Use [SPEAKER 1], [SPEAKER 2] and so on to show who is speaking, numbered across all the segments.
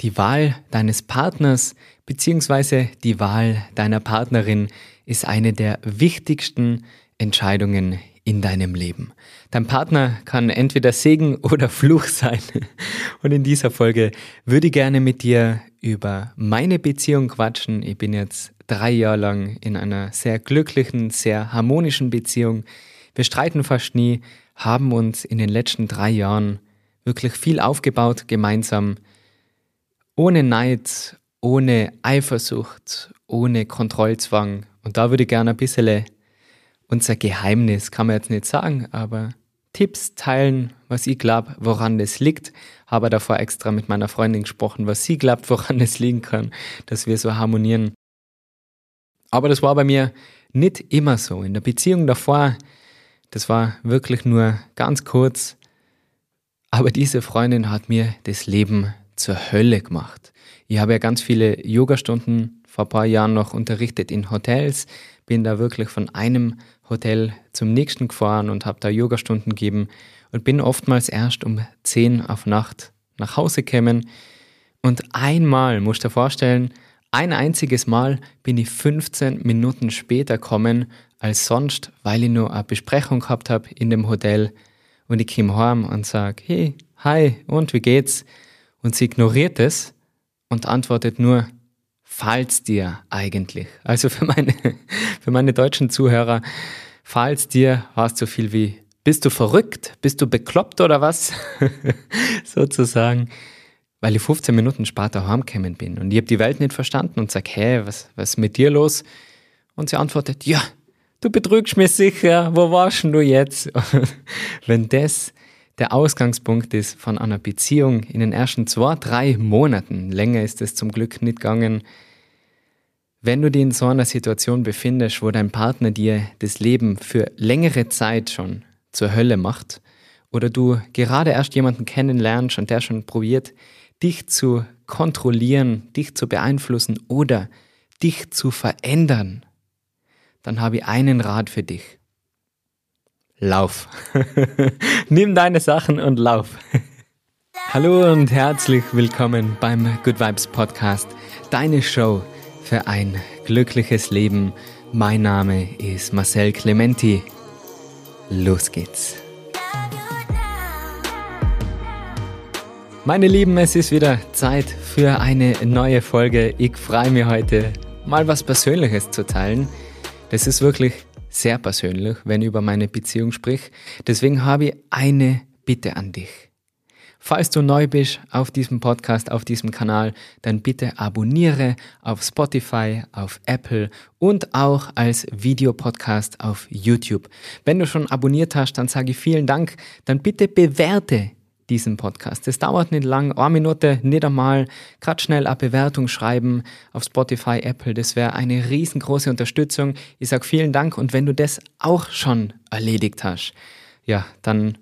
[SPEAKER 1] Die Wahl deines Partners bzw. die Wahl deiner Partnerin ist eine der wichtigsten Entscheidungen in deinem Leben. Dein Partner kann entweder Segen oder Fluch sein. Und in dieser Folge würde ich gerne mit dir über meine Beziehung quatschen. Ich bin jetzt drei Jahre lang in einer sehr glücklichen, sehr harmonischen Beziehung. Wir streiten fast nie, haben uns in den letzten drei Jahren wirklich viel aufgebaut gemeinsam ohne Neid, ohne Eifersucht, ohne Kontrollzwang. Und da würde ich gerne ein bisschen unser Geheimnis, kann man jetzt nicht sagen, aber Tipps teilen, was ich glaube, woran das liegt. Habe davor extra mit meiner Freundin gesprochen, was sie glaubt, woran es liegen kann, dass wir so harmonieren. Aber das war bei mir nicht immer so. In der Beziehung davor, das war wirklich nur ganz kurz. Aber diese Freundin hat mir das Leben zur Hölle gemacht. Ich habe ja ganz viele Yogastunden vor ein paar Jahren noch unterrichtet in Hotels, bin da wirklich von einem Hotel zum nächsten gefahren und habe da Yogastunden gegeben und bin oftmals erst um 10 auf Nacht nach Hause gekommen. Und einmal, musst du dir vorstellen, ein einziges Mal bin ich 15 Minuten später gekommen als sonst, weil ich nur eine Besprechung gehabt habe in dem Hotel. Und ich komme heim und sage, hey, hi, und wie geht's? Und sie ignoriert es und antwortet nur, falls dir eigentlich. Also für meine, für meine deutschen Zuhörer, falls dir war es so viel wie, bist du verrückt? Bist du bekloppt oder was? Sozusagen. Weil ich 15 Minuten später heimgekommen bin und ich habe die Welt nicht verstanden und sage, hä, was, was ist mit dir los? Und sie antwortet, ja, du betrügst mich sicher, wo warst du jetzt? Wenn das der Ausgangspunkt ist von einer Beziehung in den ersten zwei, drei Monaten, länger ist es zum Glück nicht gegangen, wenn du dich in so einer Situation befindest, wo dein Partner dir das Leben für längere Zeit schon zur Hölle macht, oder du gerade erst jemanden kennenlernst und der schon probiert, dich zu kontrollieren, dich zu beeinflussen oder dich zu verändern, dann habe ich einen Rat für dich. Lauf. Nimm deine Sachen und lauf. Hallo und herzlich willkommen beim Good Vibes Podcast, deine Show für ein glückliches Leben. Mein Name ist Marcel Clementi. Los geht's. Meine Lieben, es ist wieder Zeit für eine neue Folge. Ich freue mich heute mal was Persönliches zu teilen. Das ist wirklich sehr persönlich, wenn ich über meine Beziehung sprich. Deswegen habe ich eine Bitte an dich. Falls du neu bist auf diesem Podcast, auf diesem Kanal, dann bitte abonniere auf Spotify, auf Apple und auch als Videopodcast auf YouTube. Wenn du schon abonniert hast, dann sage ich vielen Dank. Dann bitte bewerte diesen Podcast. Das dauert nicht lang, eine Minute, nicht einmal. Gerade schnell eine Bewertung schreiben auf Spotify, Apple. Das wäre eine riesengroße Unterstützung. Ich sage vielen Dank und wenn du das auch schon erledigt hast, ja, dann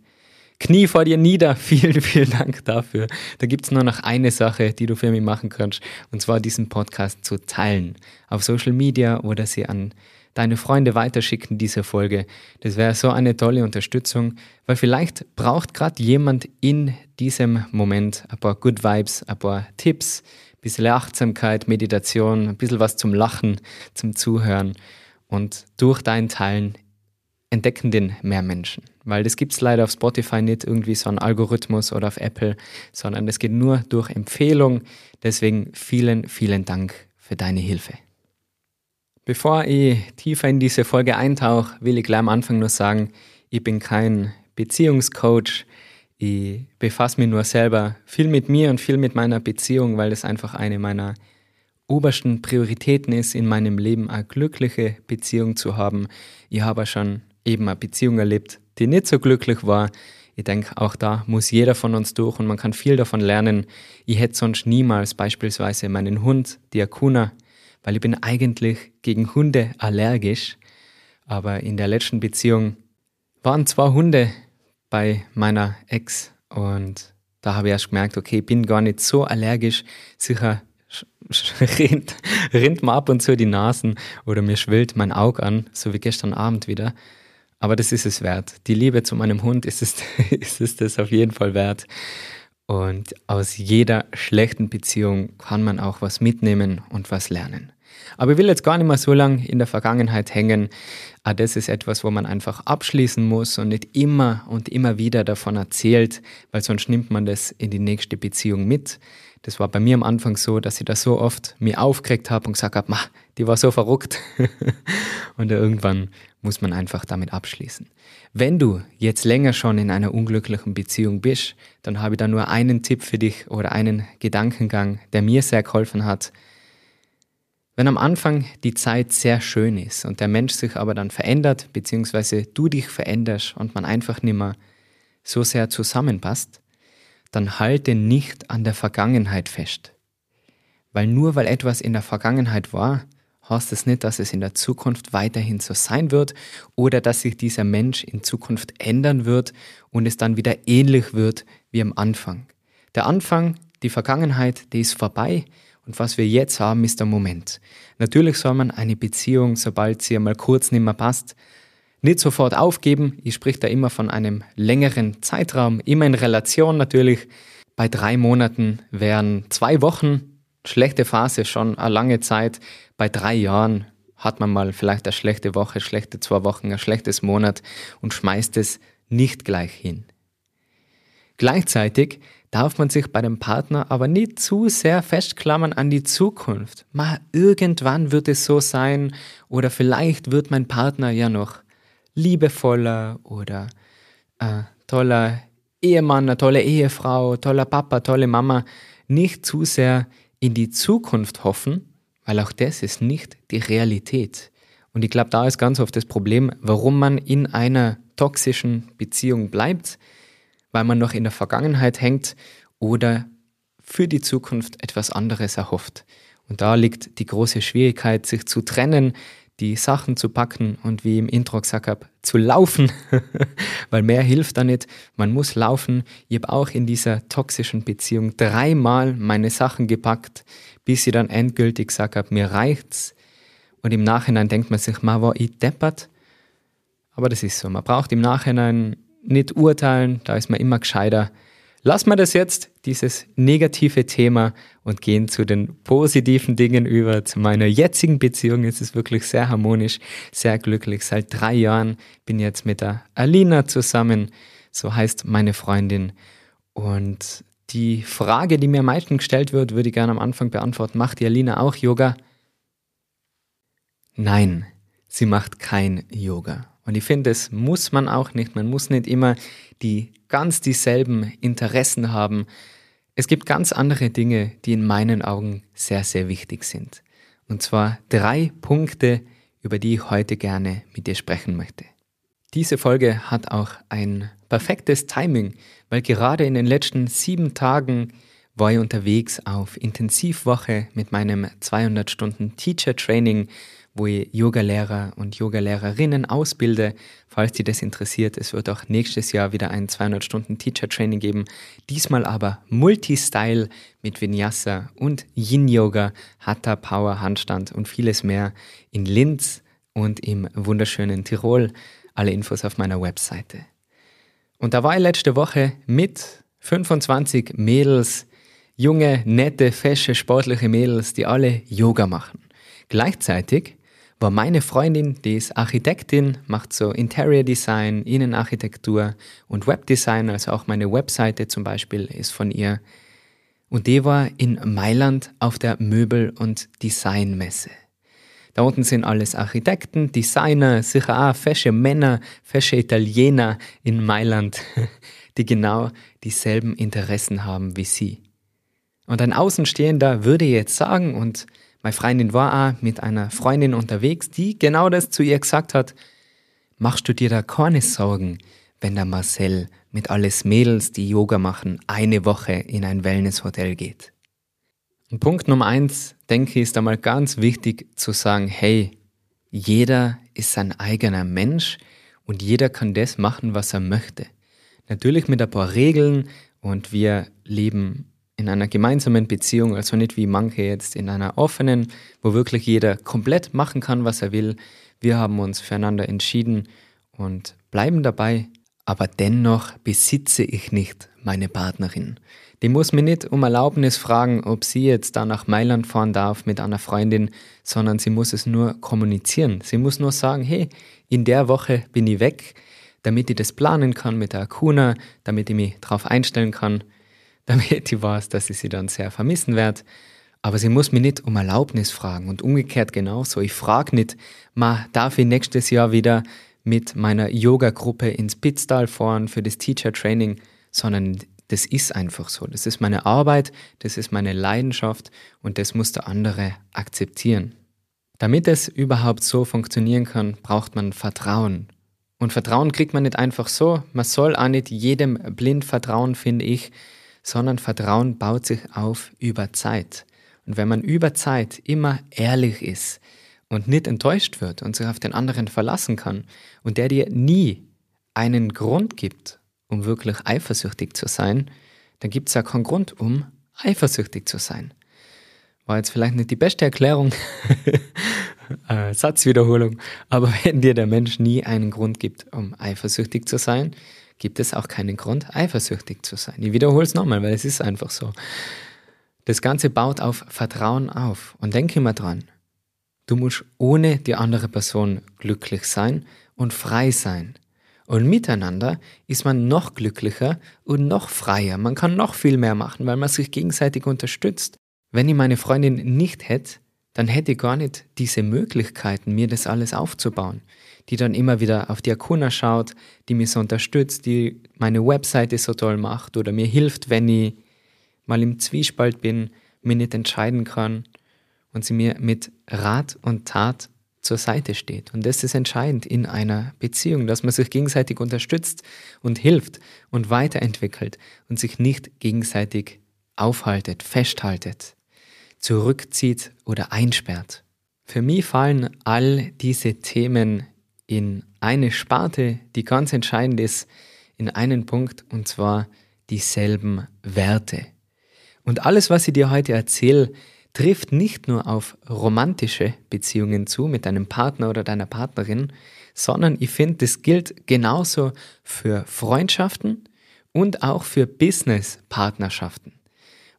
[SPEAKER 1] Knie vor dir nieder. Vielen, vielen Dank dafür. Da gibt es nur noch eine Sache, die du für mich machen kannst, und zwar diesen Podcast zu teilen. Auf Social Media oder sie an deine Freunde weiterschicken, diese Folge. Das wäre so eine tolle Unterstützung, weil vielleicht braucht gerade jemand in diesem Moment ein paar Good Vibes, ein paar Tipps, ein bisschen Achtsamkeit, Meditation, ein bisschen was zum Lachen, zum Zuhören. Und durch dein Teilen entdecken den mehr Menschen. Weil das gibt es leider auf Spotify nicht irgendwie so einen Algorithmus oder auf Apple, sondern es geht nur durch Empfehlung. Deswegen vielen, vielen Dank für deine Hilfe. Bevor ich tiefer in diese Folge eintauche, will ich gleich am Anfang nur sagen, ich bin kein Beziehungscoach. Ich befasse mich nur selber viel mit mir und viel mit meiner Beziehung, weil das einfach eine meiner obersten Prioritäten ist, in meinem Leben eine glückliche Beziehung zu haben. Ich habe schon eben eine Beziehung erlebt, die nicht so glücklich war. Ich denke, auch da muss jeder von uns durch und man kann viel davon lernen. Ich hätte sonst niemals beispielsweise meinen Hund, die Akuna, weil ich bin eigentlich gegen Hunde allergisch. Aber in der letzten Beziehung waren zwei Hunde bei meiner Ex und da habe ich erst gemerkt, okay, ich bin gar nicht so allergisch. Sicher rinnt, rinnt mir ab und zu die Nasen oder mir schwillt mein Auge an, so wie gestern Abend wieder. Aber das ist es wert. Die Liebe zu meinem Hund ist es, ist es das auf jeden Fall wert. Und aus jeder schlechten Beziehung kann man auch was mitnehmen und was lernen. Aber ich will jetzt gar nicht mehr so lange in der Vergangenheit hängen. Ah, das ist etwas, wo man einfach abschließen muss und nicht immer und immer wieder davon erzählt, weil sonst nimmt man das in die nächste Beziehung mit. Das war bei mir am Anfang so, dass ich da so oft mir aufgeregt habe und gesagt habe, die war so verrückt. und irgendwann muss man einfach damit abschließen. Wenn du jetzt länger schon in einer unglücklichen Beziehung bist, dann habe ich da nur einen Tipp für dich oder einen Gedankengang, der mir sehr geholfen hat. Wenn am Anfang die Zeit sehr schön ist und der Mensch sich aber dann verändert, beziehungsweise du dich veränderst und man einfach nicht mehr so sehr zusammenpasst, dann halte nicht an der Vergangenheit fest. Weil nur weil etwas in der Vergangenheit war, heißt es nicht, dass es in der Zukunft weiterhin so sein wird oder dass sich dieser Mensch in Zukunft ändern wird und es dann wieder ähnlich wird wie am Anfang. Der Anfang, die Vergangenheit, die ist vorbei und was wir jetzt haben, ist der Moment. Natürlich soll man eine Beziehung, sobald sie einmal kurz nicht mehr passt, nicht sofort aufgeben. Ich spreche da immer von einem längeren Zeitraum, immer in Relation natürlich. Bei drei Monaten wären zwei Wochen schlechte Phase schon eine lange Zeit. Bei drei Jahren hat man mal vielleicht eine schlechte Woche, schlechte zwei Wochen, ein schlechtes Monat und schmeißt es nicht gleich hin. Gleichzeitig darf man sich bei dem Partner aber nicht zu sehr festklammern an die Zukunft. Mal irgendwann wird es so sein oder vielleicht wird mein Partner ja noch liebevoller oder äh, toller Ehemann, eine tolle Ehefrau, toller Papa, tolle Mama. Nicht zu sehr in die Zukunft hoffen, weil auch das ist nicht die Realität. Und ich glaube, da ist ganz oft das Problem, warum man in einer toxischen Beziehung bleibt, weil man noch in der Vergangenheit hängt oder für die Zukunft etwas anderes erhofft. Und da liegt die große Schwierigkeit, sich zu trennen, die Sachen zu packen und wie im Intro gesagt habe, zu laufen, weil mehr hilft da nicht. Man muss laufen. Ich habe auch in dieser toxischen Beziehung dreimal meine Sachen gepackt, bis ich dann endgültig gesagt habe, mir reicht's. Und im Nachhinein denkt man sich, ma war ich deppert? Aber das ist so. Man braucht im Nachhinein nicht urteilen, da ist man immer gescheiter. Lassen wir das jetzt, dieses negative Thema, und gehen zu den positiven Dingen über. Zu meiner jetzigen Beziehung Es ist wirklich sehr harmonisch, sehr glücklich. Seit drei Jahren bin ich jetzt mit der Alina zusammen, so heißt meine Freundin. Und die Frage, die mir am meisten gestellt wird, würde ich gerne am Anfang beantworten. Macht die Alina auch Yoga? Nein, sie macht kein Yoga. Und ich finde, das muss man auch nicht. Man muss nicht immer die ganz dieselben Interessen haben. Es gibt ganz andere Dinge, die in meinen Augen sehr, sehr wichtig sind. Und zwar drei Punkte, über die ich heute gerne mit dir sprechen möchte. Diese Folge hat auch ein perfektes Timing, weil gerade in den letzten sieben Tagen war ich unterwegs auf Intensivwoche mit meinem 200 Stunden Teacher Training wo ich Yogalehrer und Yogalehrerinnen ausbilde. Falls dich das interessiert, es wird auch nächstes Jahr wieder ein 200 Stunden Teacher Training geben. Diesmal aber Multistyle mit Vinyasa und Yin Yoga, Hatha Power Handstand und vieles mehr in Linz und im wunderschönen Tirol. Alle Infos auf meiner Webseite. Und da war ich letzte Woche mit 25 Mädels, junge, nette, fesche, sportliche Mädels, die alle Yoga machen. Gleichzeitig war meine Freundin, die ist Architektin, macht so Interior Design, Innenarchitektur und Webdesign, also auch meine Webseite zum Beispiel ist von ihr. Und die war in Mailand auf der Möbel- und Designmesse. Da unten sind alles Architekten, Designer, sicher auch fesche Männer, fesche Italiener in Mailand, die genau dieselben Interessen haben wie sie. Und ein Außenstehender würde jetzt sagen, und meine Freundin war auch mit einer Freundin unterwegs, die genau das zu ihr gesagt hat. Machst du dir da keine Sorgen, wenn der Marcel mit alles Mädels, die Yoga machen, eine Woche in ein Wellnesshotel geht? Und Punkt Nummer eins, denke ich, ist einmal ganz wichtig zu sagen, hey, jeder ist sein eigener Mensch und jeder kann das machen, was er möchte. Natürlich mit ein paar Regeln und wir leben in einer gemeinsamen Beziehung, also nicht wie manche jetzt in einer offenen, wo wirklich jeder komplett machen kann, was er will. Wir haben uns füreinander entschieden und bleiben dabei. aber dennoch besitze ich nicht meine Partnerin. Die muss mir nicht um Erlaubnis fragen, ob sie jetzt da nach Mailand fahren darf mit einer Freundin, sondern sie muss es nur kommunizieren. Sie muss nur sagen, hey, in der Woche bin ich weg, damit ich das planen kann mit der Akuna, damit ich mich darauf einstellen kann, damit ich weiß, dass ich sie dann sehr vermissen werde. Aber sie muss mich nicht um Erlaubnis fragen und umgekehrt genauso. Ich frage nicht, ma, darf ich nächstes Jahr wieder mit meiner Yoga-Gruppe ins Pitztal fahren für das Teacher Training, sondern das ist einfach so. Das ist meine Arbeit, das ist meine Leidenschaft und das muss der andere akzeptieren. Damit es überhaupt so funktionieren kann, braucht man Vertrauen. Und Vertrauen kriegt man nicht einfach so. Man soll auch nicht jedem blind vertrauen, finde ich, sondern Vertrauen baut sich auf über Zeit. Und wenn man über Zeit immer ehrlich ist und nicht enttäuscht wird und sich auf den anderen verlassen kann und der dir nie einen Grund gibt, um wirklich eifersüchtig zu sein, dann gibt es ja keinen Grund, um eifersüchtig zu sein. War jetzt vielleicht nicht die beste Erklärung, äh, Satzwiederholung, aber wenn dir der Mensch nie einen Grund gibt, um eifersüchtig zu sein, gibt es auch keinen Grund, eifersüchtig zu sein. Ich wiederhole es nochmal, weil es ist einfach so. Das Ganze baut auf Vertrauen auf. Und denke immer dran, du musst ohne die andere Person glücklich sein und frei sein. Und miteinander ist man noch glücklicher und noch freier. Man kann noch viel mehr machen, weil man sich gegenseitig unterstützt. Wenn ich meine Freundin nicht hätte, dann hätte ich gar nicht diese Möglichkeiten, mir das alles aufzubauen. Die dann immer wieder auf die Akuna schaut, die mich so unterstützt, die meine Webseite so toll macht oder mir hilft, wenn ich mal im Zwiespalt bin, mir nicht entscheiden kann und sie mir mit Rat und Tat zur Seite steht. Und das ist entscheidend in einer Beziehung, dass man sich gegenseitig unterstützt und hilft und weiterentwickelt und sich nicht gegenseitig aufhaltet, festhaltet, zurückzieht oder einsperrt. Für mich fallen all diese Themen in eine Sparte, die ganz entscheidend ist, in einen Punkt, und zwar dieselben Werte. Und alles, was ich dir heute erzähle, trifft nicht nur auf romantische Beziehungen zu mit deinem Partner oder deiner Partnerin, sondern ich finde, das gilt genauso für Freundschaften und auch für Business-Partnerschaften.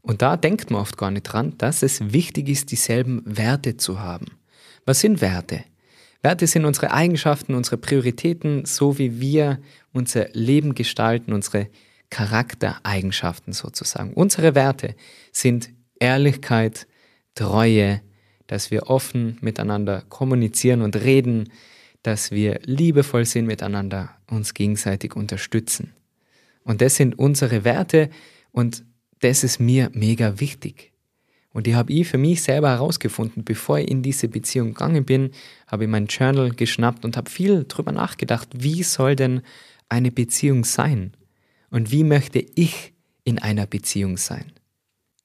[SPEAKER 1] Und da denkt man oft gar nicht dran, dass es wichtig ist, dieselben Werte zu haben. Was sind Werte? Werte sind unsere Eigenschaften, unsere Prioritäten, so wie wir unser Leben gestalten, unsere Charaktereigenschaften sozusagen. Unsere Werte sind Ehrlichkeit, Treue, dass wir offen miteinander kommunizieren und reden, dass wir liebevoll sind miteinander, uns gegenseitig unterstützen. Und das sind unsere Werte und das ist mir mega wichtig. Und die habe ich für mich selber herausgefunden, bevor ich in diese Beziehung gegangen bin, habe ich mein Journal geschnappt und habe viel darüber nachgedacht, wie soll denn eine Beziehung sein? Und wie möchte ich in einer Beziehung sein?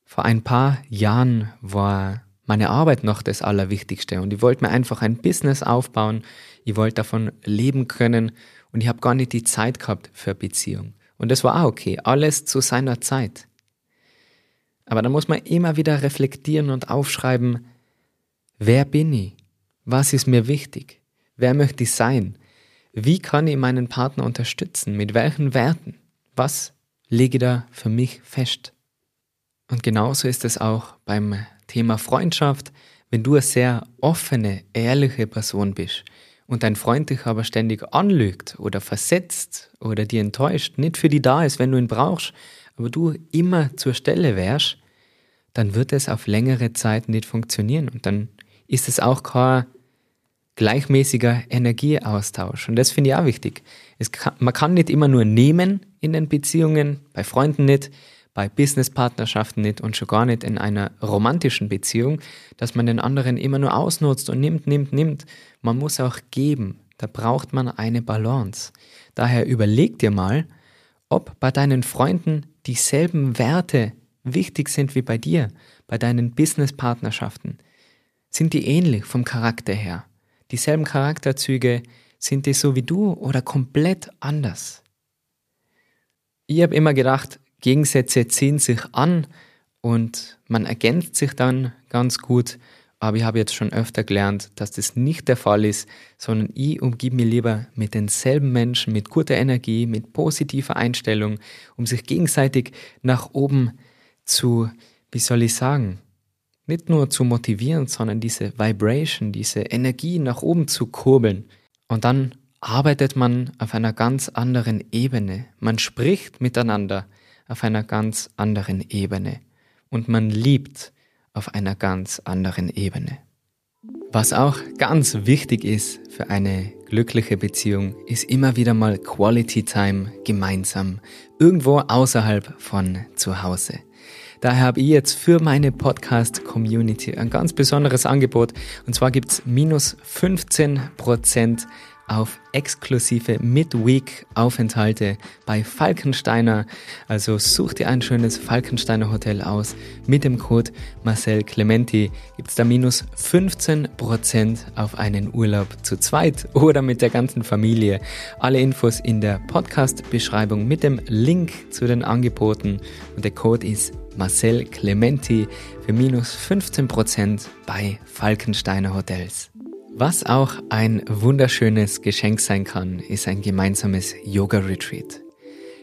[SPEAKER 1] Vor ein paar Jahren war meine Arbeit noch das Allerwichtigste und ich wollte mir einfach ein Business aufbauen, ich wollte davon leben können und ich habe gar nicht die Zeit gehabt für Beziehung. Und das war auch okay, alles zu seiner Zeit. Aber da muss man immer wieder reflektieren und aufschreiben, wer bin ich? Was ist mir wichtig? Wer möchte ich sein? Wie kann ich meinen Partner unterstützen? Mit welchen Werten? Was lege ich da für mich fest? Und genauso ist es auch beim Thema Freundschaft. Wenn du eine sehr offene, ehrliche Person bist und dein Freund dich aber ständig anlügt oder versetzt oder dir enttäuscht, nicht für die da ist, wenn du ihn brauchst, aber du immer zur Stelle wärst, dann wird es auf längere Zeit nicht funktionieren und dann ist es auch kein gleichmäßiger Energieaustausch. Und das finde ich auch wichtig. Kann, man kann nicht immer nur nehmen in den Beziehungen, bei Freunden nicht, bei Businesspartnerschaften nicht und schon gar nicht in einer romantischen Beziehung, dass man den anderen immer nur ausnutzt und nimmt, nimmt, nimmt. Man muss auch geben. Da braucht man eine Balance. Daher überleg dir mal, ob bei deinen Freunden dieselben Werte wichtig sind wie bei dir, bei deinen Businesspartnerschaften. Sind die ähnlich vom Charakter her? Dieselben Charakterzüge, sind die so wie du oder komplett anders? Ich habe immer gedacht, Gegensätze ziehen sich an und man ergänzt sich dann ganz gut, aber ich habe jetzt schon öfter gelernt, dass das nicht der Fall ist, sondern ich umgebe mich lieber mit denselben Menschen, mit guter Energie, mit positiver Einstellung, um sich gegenseitig nach oben zu, wie soll ich sagen, nicht nur zu motivieren, sondern diese Vibration, diese Energie nach oben zu kurbeln. Und dann arbeitet man auf einer ganz anderen Ebene. Man spricht miteinander auf einer ganz anderen Ebene. Und man liebt auf einer ganz anderen Ebene. Was auch ganz wichtig ist für eine glückliche Beziehung, ist immer wieder mal Quality Time gemeinsam, irgendwo außerhalb von zu Hause. Daher habe ich jetzt für meine Podcast-Community ein ganz besonderes Angebot. Und zwar gibt es minus 15 Prozent auf exklusive Midweek-Aufenthalte bei Falkensteiner. Also such dir ein schönes Falkensteiner Hotel aus. Mit dem Code Marcel Clementi gibt es da minus 15% auf einen Urlaub zu zweit oder mit der ganzen Familie. Alle Infos in der Podcast-Beschreibung mit dem Link zu den Angeboten. Und der Code ist Marcel Clementi für minus 15% bei Falkensteiner Hotels. Was auch ein wunderschönes Geschenk sein kann, ist ein gemeinsames Yoga-Retreat.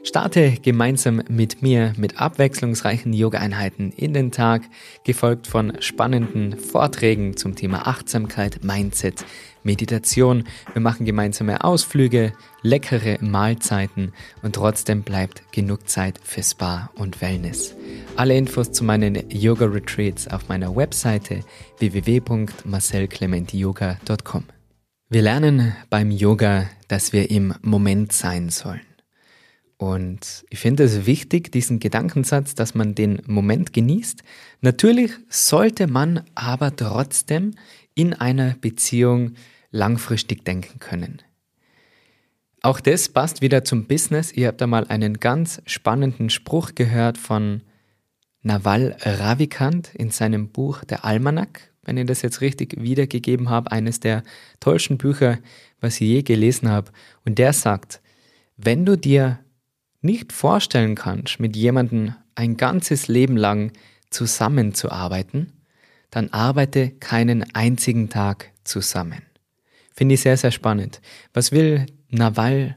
[SPEAKER 1] Starte gemeinsam mit mir mit abwechslungsreichen Yoga-Einheiten in den Tag, gefolgt von spannenden Vorträgen zum Thema Achtsamkeit, Mindset, Meditation. Wir machen gemeinsame Ausflüge, leckere Mahlzeiten und trotzdem bleibt genug Zeit für Spa und Wellness. Alle Infos zu meinen Yoga-Retreats auf meiner Webseite www.marcelclementiyoga.com. Wir lernen beim Yoga, dass wir im Moment sein sollen. Und ich finde es wichtig, diesen Gedankensatz, dass man den Moment genießt. Natürlich sollte man aber trotzdem in einer Beziehung langfristig denken können. Auch das passt wieder zum Business. Ihr habt da mal einen ganz spannenden Spruch gehört von Naval Ravikant in seinem Buch Der Almanak. Wenn ich das jetzt richtig wiedergegeben habe, eines der tollsten Bücher, was ich je gelesen habe. Und der sagt, wenn du dir nicht vorstellen kannst, mit jemandem ein ganzes Leben lang zusammenzuarbeiten, dann arbeite keinen einzigen Tag zusammen. Finde ich sehr, sehr spannend. Was will Naval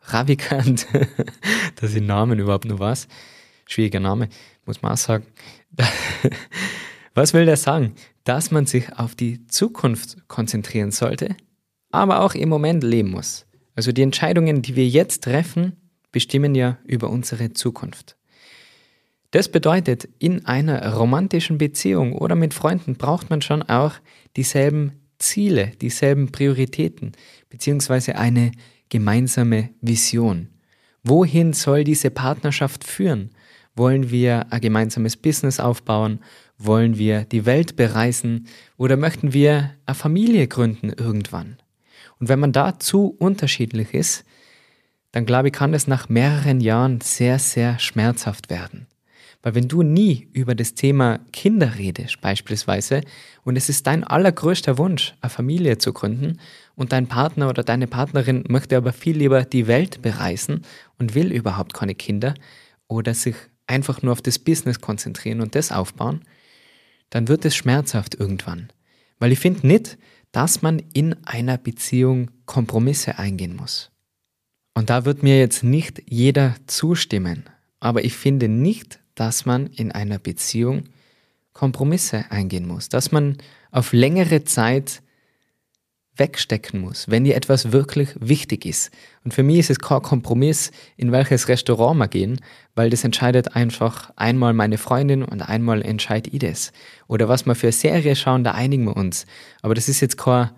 [SPEAKER 1] Ravikant, dass ich Namen überhaupt nur was? Schwieriger Name, muss man auch sagen. Was will der sagen? Dass man sich auf die Zukunft konzentrieren sollte, aber auch im Moment leben muss. Also die Entscheidungen, die wir jetzt treffen, bestimmen ja über unsere Zukunft. Das bedeutet, in einer romantischen Beziehung oder mit Freunden braucht man schon auch dieselben Ziele, dieselben Prioritäten, beziehungsweise eine gemeinsame Vision. Wohin soll diese Partnerschaft führen? Wollen wir ein gemeinsames Business aufbauen? Wollen wir die Welt bereisen? Oder möchten wir eine Familie gründen irgendwann? Und wenn man da zu unterschiedlich ist, dann glaube ich, kann es nach mehreren Jahren sehr, sehr schmerzhaft werden. Weil wenn du nie über das Thema Kinder redest, beispielsweise, und es ist dein allergrößter Wunsch, eine Familie zu gründen, und dein Partner oder deine Partnerin möchte aber viel lieber die Welt bereisen und will überhaupt keine Kinder oder sich einfach nur auf das Business konzentrieren und das aufbauen, dann wird es schmerzhaft irgendwann. Weil ich finde nicht, dass man in einer Beziehung Kompromisse eingehen muss. Und da wird mir jetzt nicht jeder zustimmen, aber ich finde nicht, dass man in einer Beziehung Kompromisse eingehen muss, dass man auf längere Zeit wegstecken muss, wenn dir etwas wirklich wichtig ist. Und für mich ist es kein Kompromiss, in welches Restaurant wir gehen, weil das entscheidet einfach einmal meine Freundin und einmal entscheide ich das. Oder was wir für Serie schauen, da einigen wir uns. Aber das ist jetzt kein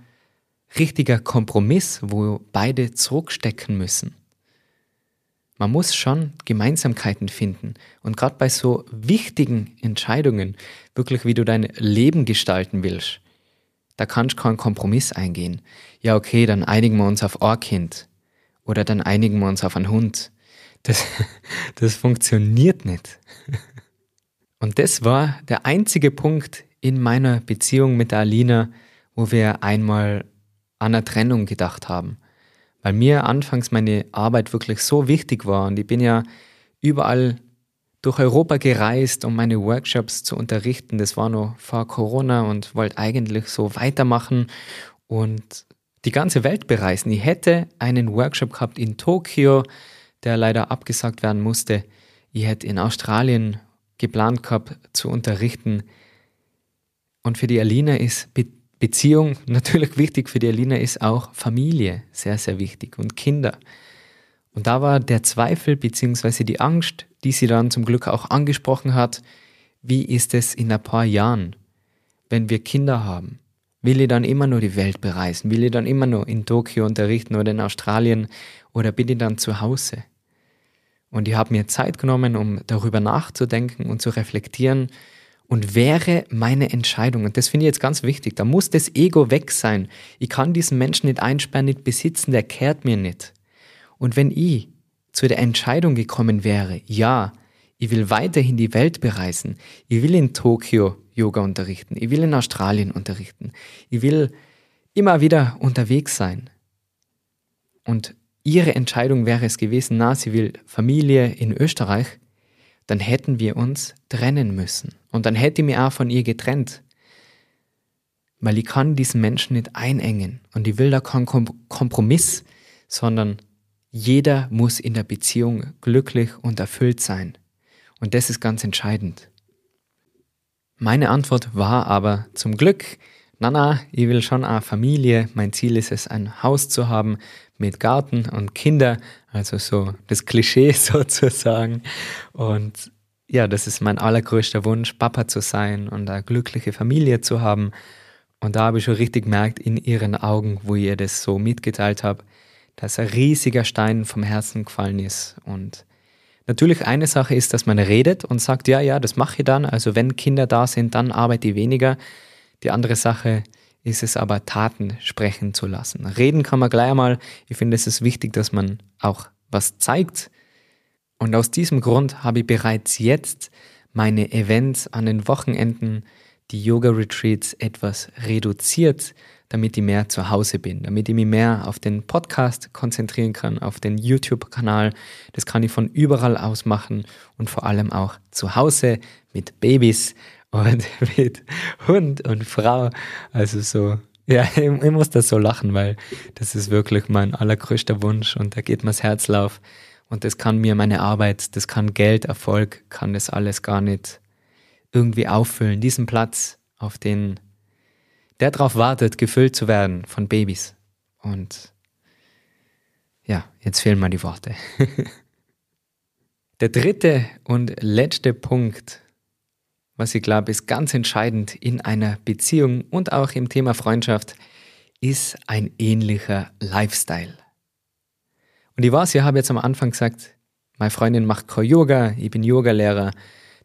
[SPEAKER 1] richtiger Kompromiss, wo beide zurückstecken müssen. Man muss schon Gemeinsamkeiten finden. Und gerade bei so wichtigen Entscheidungen, wirklich wie du dein Leben gestalten willst, da kannst du keinen Kompromiss eingehen. Ja, okay, dann einigen wir uns auf ein Kind. Oder dann einigen wir uns auf einen Hund. Das, das funktioniert nicht. Und das war der einzige Punkt in meiner Beziehung mit der Alina, wo wir einmal an eine Trennung gedacht haben. Weil mir anfangs meine Arbeit wirklich so wichtig war und ich bin ja überall durch Europa gereist, um meine Workshops zu unterrichten. Das war noch vor Corona und wollte eigentlich so weitermachen und die ganze Welt bereisen. Ich hätte einen Workshop gehabt in Tokio, der leider abgesagt werden musste. Ich hätte in Australien geplant gehabt zu unterrichten. Und für die Alina ist Beziehung natürlich wichtig, für die Alina ist auch Familie sehr, sehr wichtig und Kinder. Und da war der Zweifel bzw. die Angst, die sie dann zum Glück auch angesprochen hat, wie ist es in ein paar Jahren, wenn wir Kinder haben? Will ich dann immer nur die Welt bereisen? Will ich dann immer nur in Tokio unterrichten oder in Australien? Oder bin ich dann zu Hause? Und ich habe mir Zeit genommen, um darüber nachzudenken und zu reflektieren. Und wäre meine Entscheidung, und das finde ich jetzt ganz wichtig, da muss das Ego weg sein. Ich kann diesen Menschen nicht einsperren, nicht besitzen, der kehrt mir nicht. Und wenn ich zu der Entscheidung gekommen wäre, ja, ich will weiterhin die Welt bereisen, ich will in Tokio Yoga unterrichten. Ich will in Australien unterrichten. Ich will immer wieder unterwegs sein. Und ihre Entscheidung wäre es gewesen, na, sie will Familie in Österreich, dann hätten wir uns trennen müssen. Und dann hätte ich mich auch von ihr getrennt. Weil ich kann diesen Menschen nicht einengen. Und ich will da keinen Kompromiss, sondern jeder muss in der Beziehung glücklich und erfüllt sein. Und das ist ganz entscheidend. Meine Antwort war aber zum Glück, na na, ich will schon eine Familie. Mein Ziel ist es, ein Haus zu haben mit Garten und Kinder. Also so das Klischee sozusagen. Und ja, das ist mein allergrößter Wunsch, Papa zu sein und eine glückliche Familie zu haben. Und da habe ich schon richtig gemerkt in ihren Augen, wo ihr das so mitgeteilt habt, dass ein riesiger Stein vom Herzen gefallen ist. Und Natürlich eine Sache ist, dass man redet und sagt, ja, ja, das mache ich dann. Also wenn Kinder da sind, dann arbeite ich weniger. Die andere Sache ist es aber, Taten sprechen zu lassen. Reden kann man gleich einmal. Ich finde, es ist wichtig, dass man auch was zeigt. Und aus diesem Grund habe ich bereits jetzt meine Events an den Wochenenden, die Yoga-Retreats etwas reduziert, damit ich mehr zu Hause bin, damit ich mich mehr auf den Podcast konzentrieren kann, auf den YouTube-Kanal. Das kann ich von überall aus machen und vor allem auch zu Hause mit Babys und mit Hund und Frau. Also so, ja, ich, ich muss das so lachen, weil das ist wirklich mein allergrößter Wunsch und da geht mir das Herz lauf. Und das kann mir meine Arbeit, das kann Geld, Erfolg, kann das alles gar nicht irgendwie auffüllen. Diesen Platz, auf den der darauf wartet, gefüllt zu werden von Babys. Und ja, jetzt fehlen mir die Worte. Der dritte und letzte Punkt, was ich glaube, ist ganz entscheidend in einer Beziehung und auch im Thema Freundschaft, ist ein ähnlicher Lifestyle. Und ich weiß, ich habe jetzt am Anfang gesagt, meine Freundin macht kein Yoga, ich bin Yogalehrer.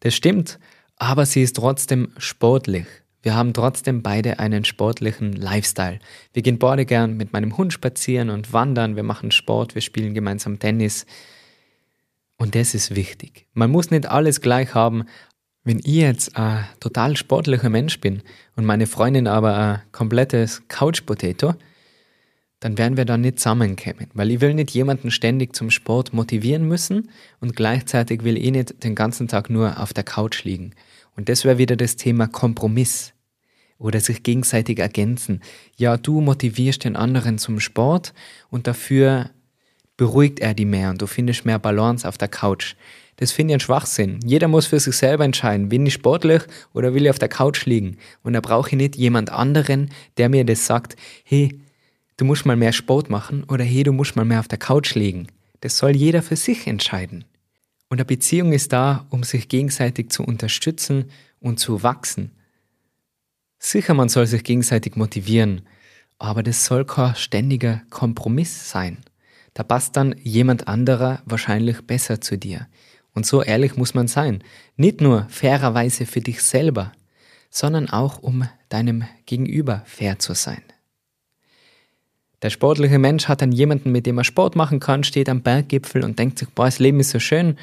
[SPEAKER 1] Das stimmt, aber sie ist trotzdem sportlich. Wir haben trotzdem beide einen sportlichen Lifestyle. Wir gehen beide gern mit meinem Hund spazieren und wandern, wir machen Sport, wir spielen gemeinsam Tennis. Und das ist wichtig. Man muss nicht alles gleich haben. Wenn ich jetzt ein total sportlicher Mensch bin und meine Freundin aber ein komplettes Couch-Potato, dann werden wir da nicht zusammenkommen, weil ich will nicht jemanden ständig zum Sport motivieren müssen und gleichzeitig will ich nicht den ganzen Tag nur auf der Couch liegen. Und das wäre wieder das Thema Kompromiss oder sich gegenseitig ergänzen. Ja, du motivierst den anderen zum Sport und dafür beruhigt er die mehr und du findest mehr Balance auf der Couch. Das finde ich ein Schwachsinn. Jeder muss für sich selber entscheiden, bin ich sportlich oder will ich auf der Couch liegen. Und da brauche ich nicht jemand anderen, der mir das sagt, hey, du musst mal mehr Sport machen oder hey, du musst mal mehr auf der Couch liegen. Das soll jeder für sich entscheiden. Und eine Beziehung ist da, um sich gegenseitig zu unterstützen und zu wachsen. Sicher, man soll sich gegenseitig motivieren, aber das soll kein ständiger Kompromiss sein. Da passt dann jemand anderer wahrscheinlich besser zu dir. Und so ehrlich muss man sein. Nicht nur fairerweise für dich selber, sondern auch um deinem Gegenüber fair zu sein. Der sportliche Mensch hat dann jemanden, mit dem er Sport machen kann, steht am Berggipfel und denkt sich, boah, das Leben ist so schön.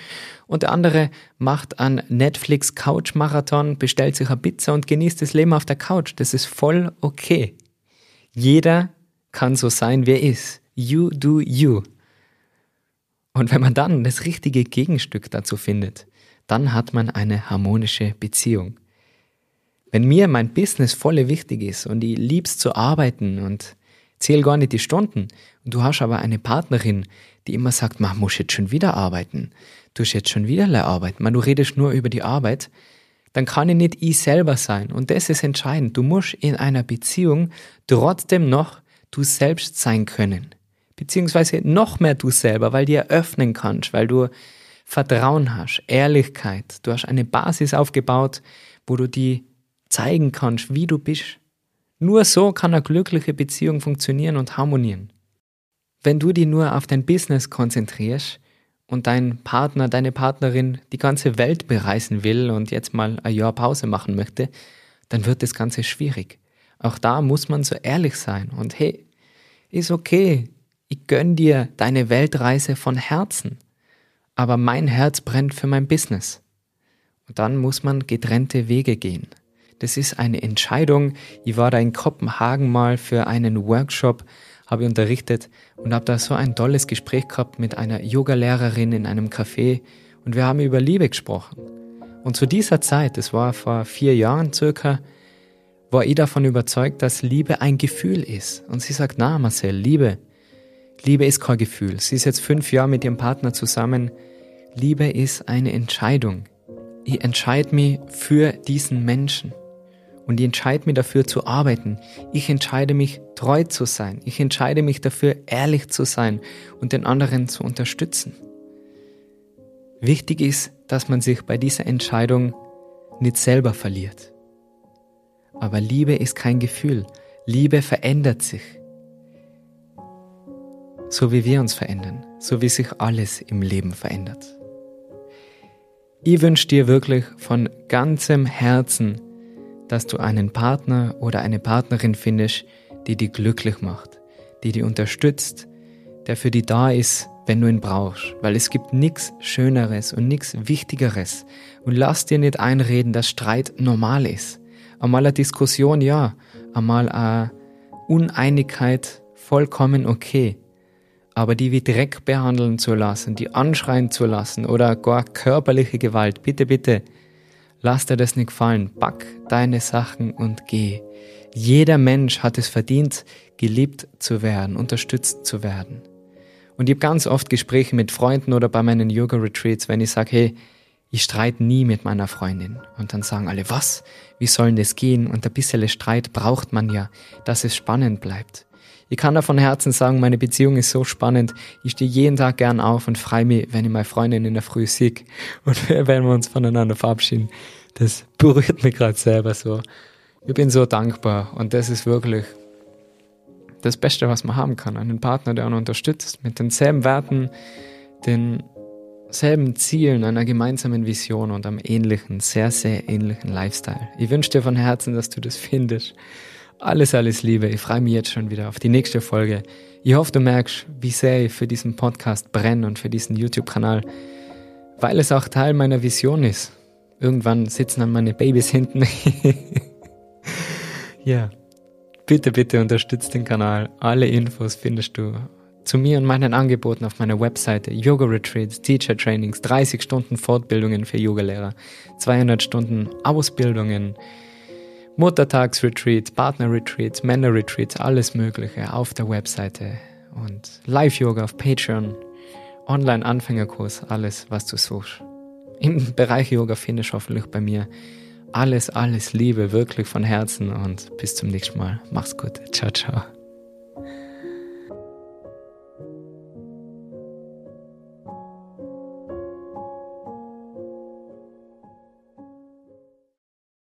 [SPEAKER 1] Und der andere macht einen Netflix Couch Marathon, bestellt sich eine Pizza und genießt das Leben auf der Couch. Das ist voll okay. Jeder kann so sein, wie er ist. You do you. Und wenn man dann das richtige Gegenstück dazu findet, dann hat man eine harmonische Beziehung. Wenn mir mein Business voll wichtig ist und ich lieb's zu arbeiten und zähle gar nicht die Stunden und du hast aber eine Partnerin, die immer sagt, mach, muss jetzt schon wieder arbeiten, du hast jetzt schon wieder arbeiten, man, du redest nur über die Arbeit, dann kann ich nicht ich selber sein. Und das ist entscheidend. Du musst in einer Beziehung trotzdem noch du selbst sein können. Beziehungsweise noch mehr du selber, weil du eröffnen kannst, weil du Vertrauen hast, Ehrlichkeit. Du hast eine Basis aufgebaut, wo du die zeigen kannst, wie du bist. Nur so kann eine glückliche Beziehung funktionieren und harmonieren. Wenn du dich nur auf dein Business konzentrierst, und dein Partner, deine Partnerin die ganze Welt bereisen will und jetzt mal ein Jahr Pause machen möchte, dann wird das Ganze schwierig. Auch da muss man so ehrlich sein und hey, ist okay, ich gönn dir deine Weltreise von Herzen, aber mein Herz brennt für mein Business. Und dann muss man getrennte Wege gehen. Das ist eine Entscheidung. Ich war da in Kopenhagen mal für einen Workshop habe ich unterrichtet und habe da so ein tolles Gespräch gehabt mit einer Yogalehrerin in einem Café und wir haben über Liebe gesprochen. Und zu dieser Zeit, das war vor vier Jahren circa, war ich davon überzeugt, dass Liebe ein Gefühl ist. Und sie sagt, na Marcel, Liebe, Liebe ist kein Gefühl. Sie ist jetzt fünf Jahre mit ihrem Partner zusammen. Liebe ist eine Entscheidung. Ich entscheide mich für diesen Menschen und ich entscheide mich dafür zu arbeiten. Ich entscheide mich treu zu sein. Ich entscheide mich dafür ehrlich zu sein und den anderen zu unterstützen. Wichtig ist, dass man sich bei dieser Entscheidung nicht selber verliert. Aber Liebe ist kein Gefühl. Liebe verändert sich. So wie wir uns verändern, so wie sich alles im Leben verändert. Ich wünsche dir wirklich von ganzem Herzen, dass du einen Partner oder eine Partnerin findest, die dich glücklich macht, die dich unterstützt, der für dich da ist, wenn du ihn brauchst, weil es gibt nichts Schöneres und nichts Wichtigeres. Und lass dir nicht einreden, dass Streit normal ist. Einmal eine Diskussion, ja, einmal eine Uneinigkeit, vollkommen okay. Aber die wie Dreck behandeln zu lassen, die anschreien zu lassen oder gar körperliche Gewalt, bitte, bitte, Lass dir das nicht gefallen. Pack deine Sachen und geh. Jeder Mensch hat es verdient, geliebt zu werden, unterstützt zu werden. Und ich habe ganz oft Gespräche mit Freunden oder bei meinen Yoga-Retreats, wenn ich sage, hey, ich streite nie mit meiner Freundin. Und dann sagen alle, was? Wie soll denn das gehen? Und ein bisschen Streit braucht man ja, dass es spannend bleibt. Ich kann da von Herzen sagen, meine Beziehung ist so spannend. Ich stehe jeden Tag gern auf und freue mich, wenn ich meine Freundin in der Früh sehe und wenn wir uns voneinander verabschieden. Das berührt mich gerade selber so. Ich bin so dankbar und das ist wirklich das Beste, was man haben kann. Einen Partner, der einen unterstützt, mit denselben Werten, denselben Zielen, einer gemeinsamen Vision und einem ähnlichen, sehr, sehr ähnlichen Lifestyle. Ich wünsche dir von Herzen, dass du das findest. Alles, alles Liebe. Ich freue mich jetzt schon wieder auf die nächste Folge. Ich hoffe, du merkst, wie sehr ich für diesen Podcast brenne und für diesen YouTube-Kanal, weil es auch Teil meiner Vision ist. Irgendwann sitzen dann meine Babys hinten. ja, bitte, bitte unterstützt den Kanal. Alle Infos findest du zu mir und meinen Angeboten auf meiner Webseite. Yoga Retreats, Teacher Trainings, 30 Stunden Fortbildungen für Yogalehrer, 200 Stunden Ausbildungen, Muttertagsretreats, Partnerretreats, Männerretreats, alles Mögliche auf der Webseite und Live-Yoga auf Patreon, Online-Anfängerkurs, alles, was du suchst. Im Bereich Yoga findest du hoffentlich bei mir alles, alles Liebe, wirklich von Herzen und bis zum nächsten Mal. Mach's gut. Ciao, ciao.